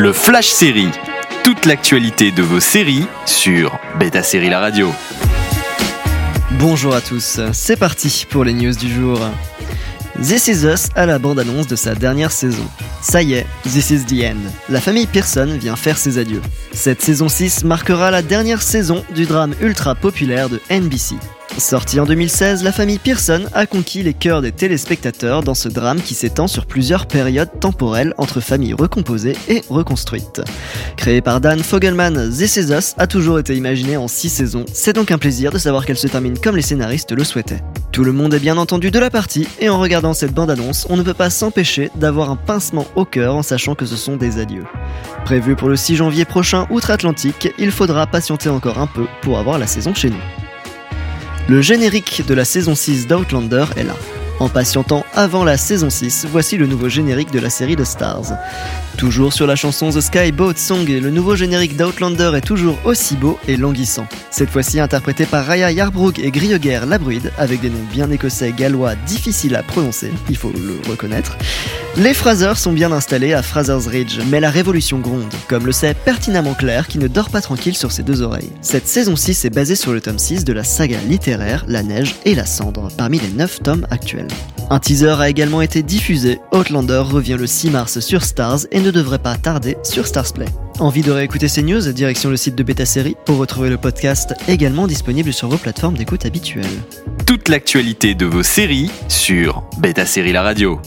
Le Flash Série. Toute l'actualité de vos séries sur Beta Série La Radio. Bonjour à tous, c'est parti pour les news du jour. This Is Us a la bande-annonce de sa dernière saison. Ça y est, This Is the End. La famille Pearson vient faire ses adieux. Cette saison 6 marquera la dernière saison du drame ultra populaire de NBC. Sorti en 2016, la famille Pearson a conquis les cœurs des téléspectateurs dans ce drame qui s'étend sur plusieurs périodes temporelles entre familles recomposées et reconstruites. Créé par Dan Fogelman, This Is Us a toujours été imaginé en 6 saisons. C'est donc un plaisir de savoir qu'elle se termine comme les scénaristes le souhaitaient. Tout le monde est bien entendu de la partie, et en regardant cette bande-annonce, on ne peut pas s'empêcher d'avoir un pincement au cœur en sachant que ce sont des adieux. Prévu pour le 6 janvier prochain outre-Atlantique, il faudra patienter encore un peu pour avoir la saison chez nous. Le générique de la saison 6 d'Outlander est là. En patientant avant la saison 6, voici le nouveau générique de la série de Stars. Toujours sur la chanson The Sky Boat Song, le nouveau générique d'Outlander est toujours aussi beau et languissant. Cette fois-ci interprété par Raya Yarbrough et Grioger Labruide, avec des noms bien écossais gallois difficiles à prononcer, il faut le reconnaître. Les Frasers sont bien installés à Fraser's Ridge, mais la révolution gronde, comme le sait pertinemment Claire qui ne dort pas tranquille sur ses deux oreilles. Cette saison 6 est basée sur le tome 6 de la saga littéraire La Neige et la Cendre, parmi les 9 tomes actuels. Un teaser a également été diffusé, Outlander revient le 6 mars sur Stars et ne devrait pas tarder sur Stars Play. Envie de réécouter ces news Direction le site de Beta Série pour retrouver le podcast également disponible sur vos plateformes d'écoute habituelles. Toute l'actualité de vos séries sur Beta Série La Radio.